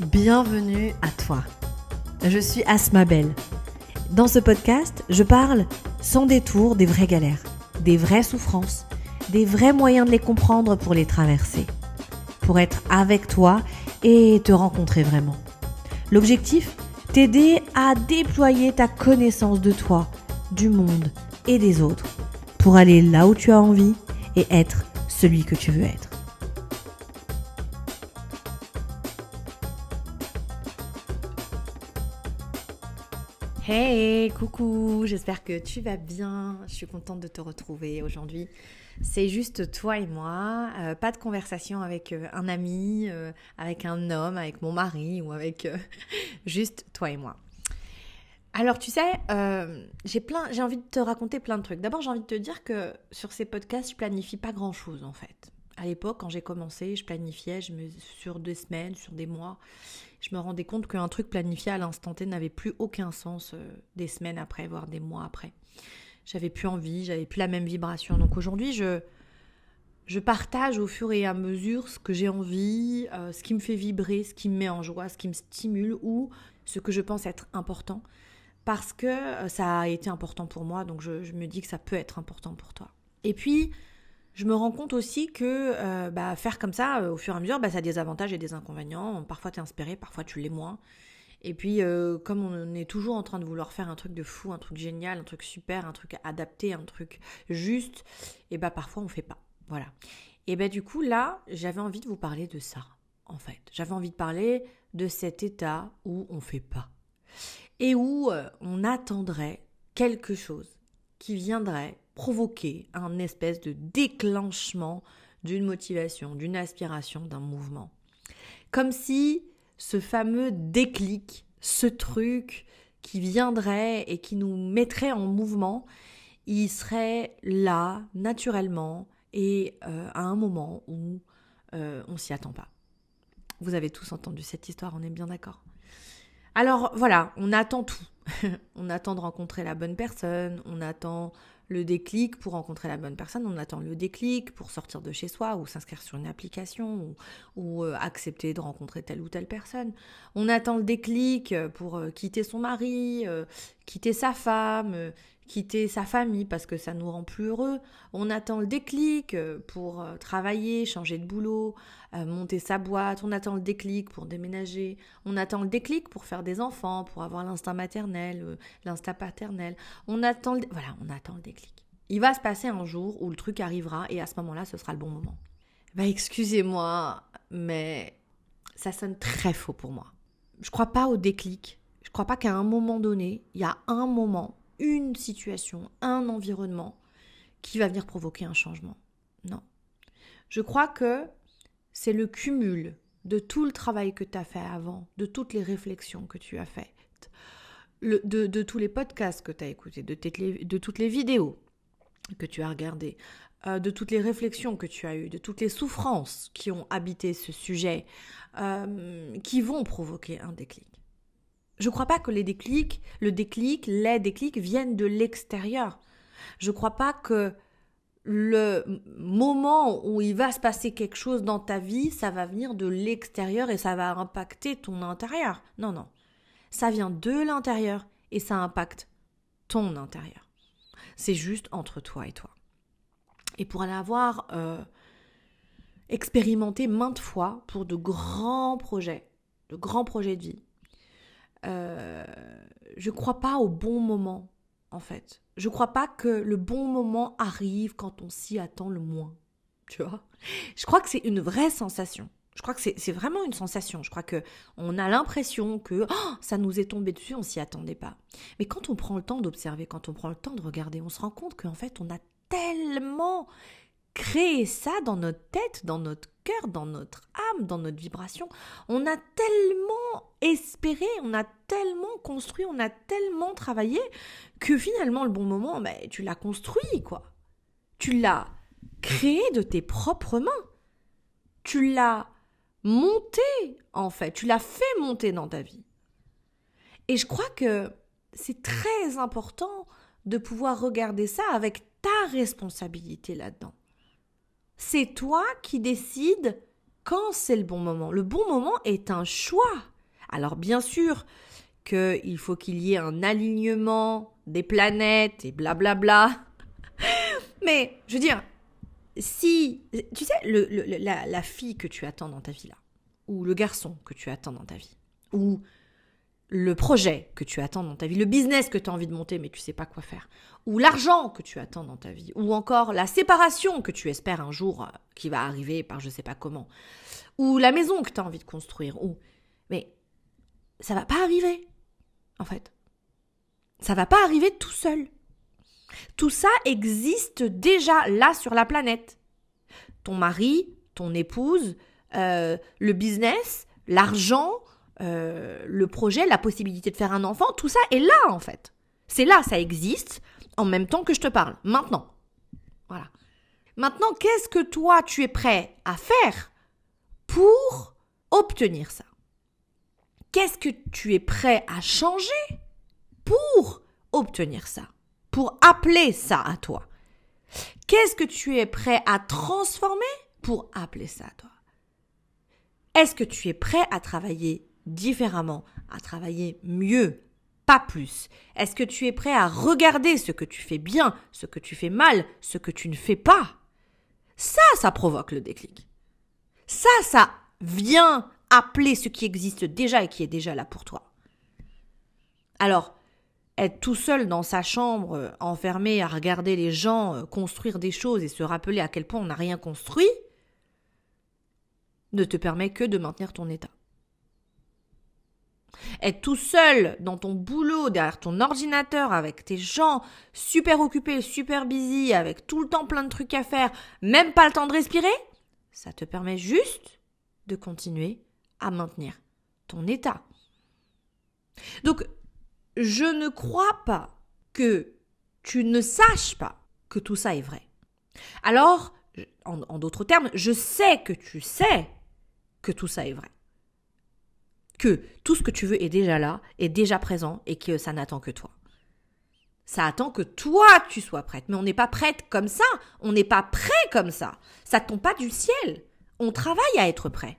bienvenue à toi. Je suis Asma Belle. Dans ce podcast, je parle sans détour des vraies galères, des vraies souffrances, des vrais moyens de les comprendre pour les traverser, pour être avec toi et te rencontrer vraiment. L'objectif T'aider à déployer ta connaissance de toi, du monde et des autres, pour aller là où tu as envie et être celui que tu veux être. Hey, coucou, j'espère que tu vas bien. Je suis contente de te retrouver aujourd'hui. C'est juste toi et moi, euh, pas de conversation avec euh, un ami, euh, avec un homme, avec mon mari ou avec juste toi et moi. Alors tu sais, j'ai plein, j'ai envie de te raconter plein de trucs. D'abord, j'ai envie de te dire que sur ces podcasts, je planifie pas grand chose en fait. À l'époque, quand j'ai commencé, je planifiais je me, sur deux semaines, sur des mois je me rendais compte qu'un truc planifié à l'instant T n'avait plus aucun sens euh, des semaines après, voire des mois après. J'avais plus envie, j'avais plus la même vibration. Donc aujourd'hui, je, je partage au fur et à mesure ce que j'ai envie, euh, ce qui me fait vibrer, ce qui me met en joie, ce qui me stimule ou ce que je pense être important. Parce que euh, ça a été important pour moi, donc je, je me dis que ça peut être important pour toi. Et puis, je me rends compte aussi que euh, bah, faire comme ça, euh, au fur et à mesure, bah, ça a des avantages et des inconvénients. Parfois, tu es inspiré, parfois, tu l'es moins. Et puis, euh, comme on est toujours en train de vouloir faire un truc de fou, un truc génial, un truc super, un truc adapté, un truc juste, et bah parfois, on fait pas. Voilà. Et bah du coup, là, j'avais envie de vous parler de ça, en fait. J'avais envie de parler de cet état où on fait pas. Et où on attendrait quelque chose qui viendrait provoquer un espèce de déclenchement d'une motivation, d'une aspiration, d'un mouvement. Comme si ce fameux déclic, ce truc qui viendrait et qui nous mettrait en mouvement, il serait là naturellement et euh, à un moment où euh, on s'y attend pas. Vous avez tous entendu cette histoire, on est bien d'accord. Alors voilà, on attend tout. on attend de rencontrer la bonne personne, on attend le déclic pour rencontrer la bonne personne, on attend le déclic pour sortir de chez soi ou s'inscrire sur une application ou, euh, accepter de rencontrer telle ou telle personne. On attend le déclic pour euh, quitter son mari, euh, quitter sa femme, quitter sa famille parce que ça nous rend plus heureux. On attend le déclic euh, pour euh, travailler, changer de boulot, euh, monter sa boîte. On attend le déclic pour déménager. On attend le déclic pour faire des enfants, pour avoir l'instinct maternel, l'instinct paternel. On attend le... voilà, on attend le déclic. Il va se passer un jour où le truc arrivera et à ce moment-là, ce sera le bon moment. Bah excusez-moi, mais ça sonne très faux pour moi. Je crois pas au déclic. Je crois pas qu'à un moment donné, il y a un moment une situation, un environnement qui va venir provoquer un changement. Non. Je crois que c'est le cumul de tout le travail que tu as fait avant, de toutes les réflexions que tu as faites, de, tous les podcasts que tu as écoutés, de, toutes les vidéos que tu as regardées, euh, de toutes les réflexions que tu as eues, de toutes les souffrances qui ont habité ce sujet, euh, qui vont provoquer un déclic. Je ne crois pas que les déclics, le déclic, les déclics viennent de l'extérieur. Je ne crois pas que le moment où il va se passer quelque chose dans ta vie, ça va venir de l'extérieur et ça va impacter ton intérieur. Non, non. Ça vient de l'intérieur et ça impacte ton intérieur. C'est juste entre toi et toi. Et pour l'avoir euh, expérimenté maintes fois pour de grands projets, de grands projets de vie, euh, je crois pas au bon moment, en fait. Je crois pas que le bon moment arrive quand on s'y attend le moins. Tu vois Je crois que c'est une vraie sensation. Je crois que c'est vraiment une sensation. Je crois que on a l'impression que oh, ça nous est tombé dessus, on s'y attendait pas. Mais quand on prend le temps d'observer, quand on prend le temps de regarder, on se rend compte qu'en fait, on a tellement créé ça dans notre tête, dans notre cœur, dans notre âme, dans notre vibration. On a tellement espéré, on a tellement construit, on a tellement travaillé que finalement le bon moment, ben, tu l'as construit quoi. Tu l'as créé de tes propres mains. Tu l'as monté en fait, tu l'as fait monter dans ta vie. Et je crois que c'est très important de pouvoir regarder ça avec ta responsabilité là-dedans. C'est toi qui décides quand c'est le bon moment. Le bon moment est un choix. Alors bien sûr qu'il faut qu'il y ait un alignement des planètes et blablabla. Mais je veux dire, si, tu sais, la, la, fille que tu attends dans ta vie là, ou le garçon que tu attends dans ta vie, ou le projet que tu attends dans ta vie, le business que tu as envie de monter mais tu sais pas quoi faire, ou l'argent que tu attends dans ta vie, ou encore la séparation que tu espères un jour euh, qui va arriver par je sais pas comment, ou la maison que tu as envie de construire, ou mais ça va pas arriver en fait. Ça va pas arriver tout seul. Tout ça existe déjà là sur la planète. Ton mari, ton épouse, euh, le business, l'argent, euh, le projet, la possibilité de faire un enfant, tout ça est là en fait. C'est là, ça existe en même temps que je te parle, maintenant. Voilà. Maintenant, qu'est-ce que toi tu es prêt à faire pour obtenir ça? Qu'est-ce que tu es prêt à changer pour obtenir ça? Pour appeler ça à toi? Qu'est-ce que tu es prêt à transformer pour appeler ça à toi? Est-ce que tu es prêt à travailler différemment, à travailler mieux, pas plus Est-ce que tu es prêt à regarder ce que tu fais bien, ce que tu fais mal, ce que tu ne fais pas? Ça, ça provoque le déclic. Ça, ça vient appeler ce qui existe déjà et qui est déjà là pour toi. Alors, être tout seul dans sa chambre, euh, enfermé à regarder les gens euh, construire des choses et se rappeler à quel point on n'a rien construit, ne te permet que de maintenir ton état. Être tout seul dans ton boulot, derrière ton ordinateur, avec tes gens super occupés, super busy, avec tout le temps plein de trucs à faire, même pas le temps de respirer, ça te permet juste de continuer à maintenir ton état. Donc, je ne crois pas que tu ne saches pas que tout ça est vrai. Alors, en, d'autres termes, je sais que tu sais que tout ça est vrai. Que tout ce que tu veux est déjà là, est déjà présent et que ça n'attend que toi. Ça attend que toi tu sois prête. Mais on n'est pas prête comme ça. On n'est pas prêt comme ça. Ça tombe pas du ciel. On travaille à être prêt.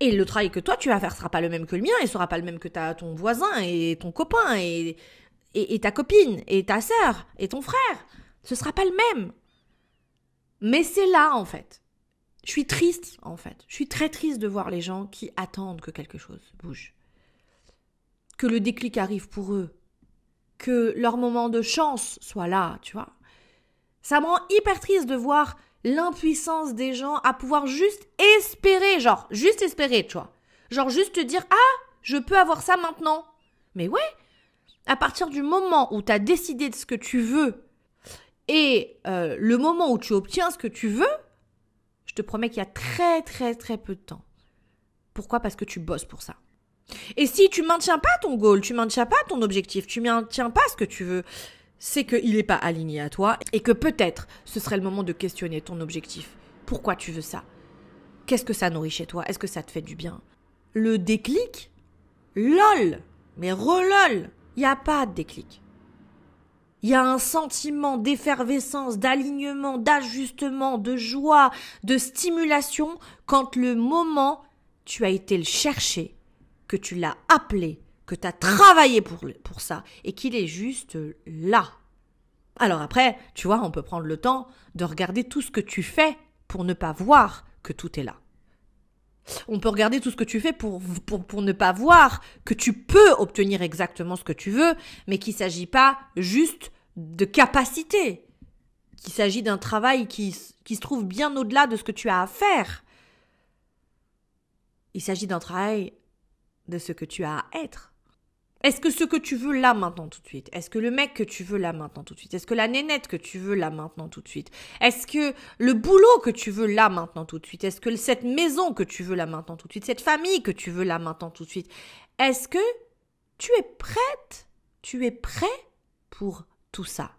Et le travail que toi tu vas faire sera pas le même que le mien et sera pas le même que ton voisin et ton copain et, et, ta copine et ta sœur et ton frère. Ce sera pas le même. Mais c'est là en fait. Je suis triste en fait. Je suis très triste de voir les gens qui attendent que quelque chose bouge. Que le déclic arrive pour eux. Que leur moment de chance soit là, tu vois. Ça me rend hyper triste de voir l'impuissance des gens à pouvoir juste espérer, genre, juste espérer, tu vois. Genre, juste te dire, ah, je peux avoir ça maintenant. Mais ouais, à partir du moment où tu as décidé de ce que tu veux et euh, le moment où tu obtiens ce que tu veux, je te promets qu'il y a très très très peu de temps. Pourquoi? Parce que tu bosses pour ça. Et si tu maintiens pas ton goal, tu maintiens pas ton objectif, tu maintiens pas ce que tu veux, c'est qu'il n'est pas aligné à toi et que peut-être ce serait le moment de questionner ton objectif. Pourquoi tu veux ça? Qu'est-ce que ça nourrit chez toi? Est-ce que ça te fait du bien? Le déclic? LOL Mais relol Il n'y a pas de déclic. Il y a un sentiment d'effervescence, d'alignement, d'ajustement, de joie, de stimulation quand le moment tu as été le chercher, que tu l'as appelé, que tu as travaillé pour, ça et qu'il est juste là. Alors après, tu vois, on peut prendre le temps de regarder tout ce que tu fais pour ne pas voir que tout est là. On peut regarder tout ce que tu fais pour, pour, pour ne pas voir que tu peux obtenir exactement ce que tu veux, mais qu'il ne s'agit pas juste de capacité, qu'il s'agit d'un travail qui, qui se trouve bien au-delà de ce que tu as à faire. Il s'agit d'un travail de ce que tu as à être. Est-ce que ce que tu veux là maintenant tout de suite Est-ce que le mec que tu veux là maintenant tout de suite Est-ce que la nénette que tu veux là maintenant tout de suite Est-ce que le boulot que tu veux là maintenant tout de suite Est-ce que cette maison que tu veux là maintenant tout de suite Cette famille que tu veux là maintenant tout de suite Est-ce que tu es prête Tu es prêt pour tout ça?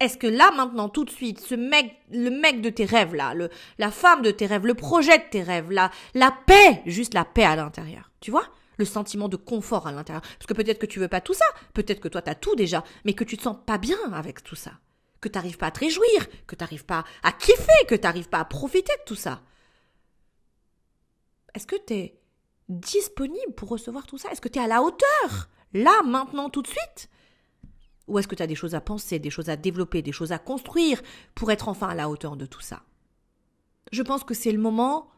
Est-ce que là maintenant tout de suite ce mec le mec de tes rêves là la femme de tes rêves le projet de tes rêves là la paix juste la paix à l'intérieur tu vois? Le sentiment de confort à l'intérieur. Parce que peut-être que tu veux pas tout ça, peut-être que toi tu as tout déjà, mais que tu te sens pas bien avec tout ça. Que tu n'arrives pas à te réjouir, que tu n'arrives pas à kiffer, que tu n'arrives pas à profiter de tout ça. Est-ce que tu es disponible pour recevoir tout ça? Est-ce que tu es à la hauteur? Là, maintenant, tout de suite? Ou est-ce que tu as des choses à penser, des choses à développer, des choses à construire pour être enfin à la hauteur de tout ça? Je pense que c'est le moment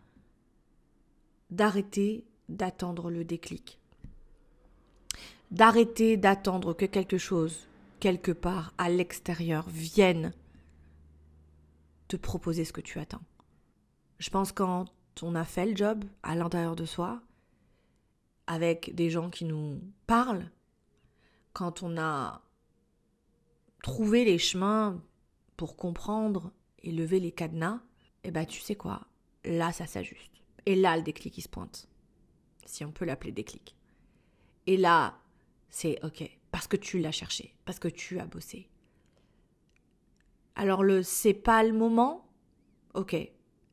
d'arrêter d'attendre le déclic. D'arrêter d'attendre que quelque chose, quelque part à l'extérieur, vienne te proposer ce que tu attends. Je pense quand on a fait le job à l'intérieur de soi, avec des gens qui nous parlent, quand on a trouvé les chemins pour comprendre et lever les cadenas, eh ben tu sais quoi, là ça s'ajuste. Et là le déclic il se pointe. Si on peut l'appeler déclic. Et là, c'est OK, parce que tu l'as cherché, parce que tu as bossé. Alors le c'est pas le moment, OK,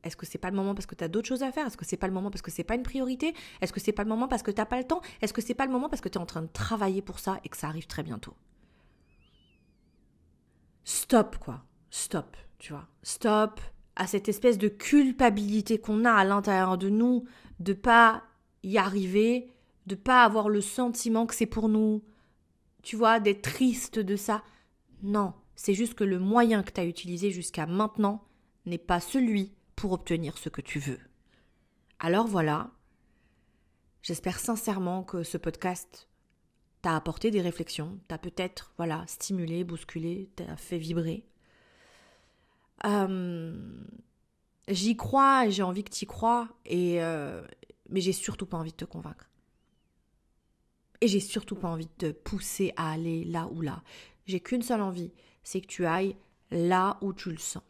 est-ce que c'est pas le moment parce que tu as d'autres choses à faire? Est-ce que c'est pas le moment parce que c'est pas une priorité? Est-ce que c'est pas le moment parce que t'as pas le temps? Est-ce que c'est pas le moment parce que tu es en train de travailler pour ça et que ça arrive très bientôt? Stop quoi. Stop, tu vois. Stop à cette espèce de culpabilité qu'on a à l'intérieur de nous de pas y arriver, de pas avoir le sentiment que c'est pour nous. Tu vois, d'être triste de ça. Non, c'est juste que le moyen que tu as utilisé jusqu'à maintenant n'est pas celui pour obtenir ce que tu veux. Alors voilà, j'espère sincèrement que ce podcast t'a apporté des réflexions, t'a peut-être voilà stimulé, bousculé, t'a fait vibrer. Euh, j'y crois, j'ai envie que tu y crois, et euh, mais j'ai surtout pas envie de te convaincre. Et j'ai surtout pas envie de te pousser à aller là ou là. J'ai qu'une seule envie, c'est que tu ailles là où tu le sens.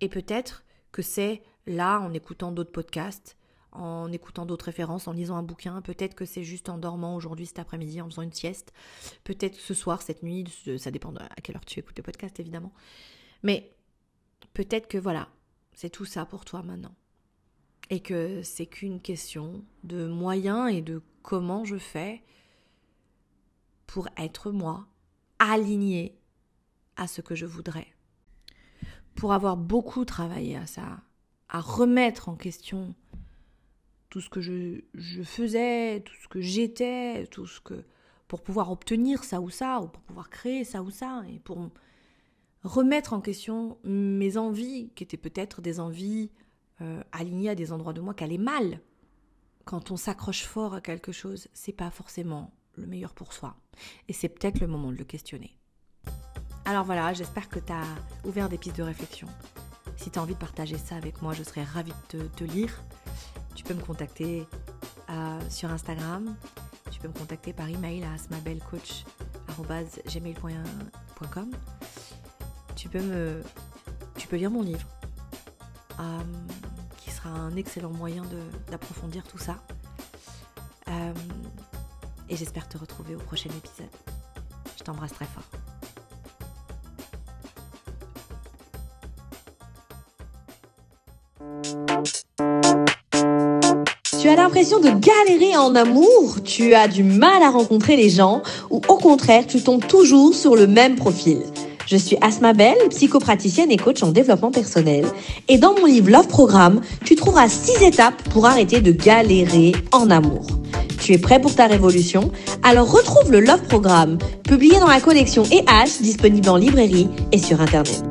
Et peut-être que c'est là, en écoutant d'autres podcasts, en écoutant d'autres références, en lisant un bouquin, peut-être que c'est juste en dormant aujourd'hui, cet après-midi, en faisant une sieste, peut-être ce soir, cette nuit, ça dépend à quelle heure tu écoutes le podcast évidemment. Mais peut-être que voilà, c'est tout ça pour toi maintenant. Et que c'est qu'une question de moyens et de comment je fais pour être moi, aligné à ce que je voudrais. Pour avoir beaucoup travaillé à ça, à remettre en question tout ce que je, faisais, tout ce que j'étais, tout ce que pour pouvoir obtenir ça ou ça, ou pour pouvoir créer ça ou ça, et pour remettre en question mes envies, qui étaient peut-être des envies euh, alignées à des endroits de moi qui allaient mal. Quand on s'accroche fort à quelque chose, c'est pas forcément le meilleur pour soi. Et c'est peut-être le moment de le questionner. Alors voilà, j'espère que tu as ouvert des pistes de réflexion. Si tu as envie de partager ça avec moi, je serais ravie de te lire. Tu peux me contacter euh, sur Instagram. Tu peux me contacter par email à smabelcoach.gmail.com. Tu peux me, tu peux lire mon livre, euh, un excellent moyen d'approfondir tout ça. Euh, et j'espère te retrouver au prochain épisode. Je t'embrasse très fort. Tu as l'impression de galérer en amour, tu as du mal à rencontrer les gens? Ou au contraire, tu tombes toujours sur le même profil? Je suis Asma Bell, psychopraticienne et coach en développement personnel. Et dans mon livre Love Programme, tu trouveras six étapes pour arrêter de galérer en amour. Tu es prêt pour ta révolution? Alors retrouve le Love Programme, publié dans la collection EH, disponible en librairie et sur Internet.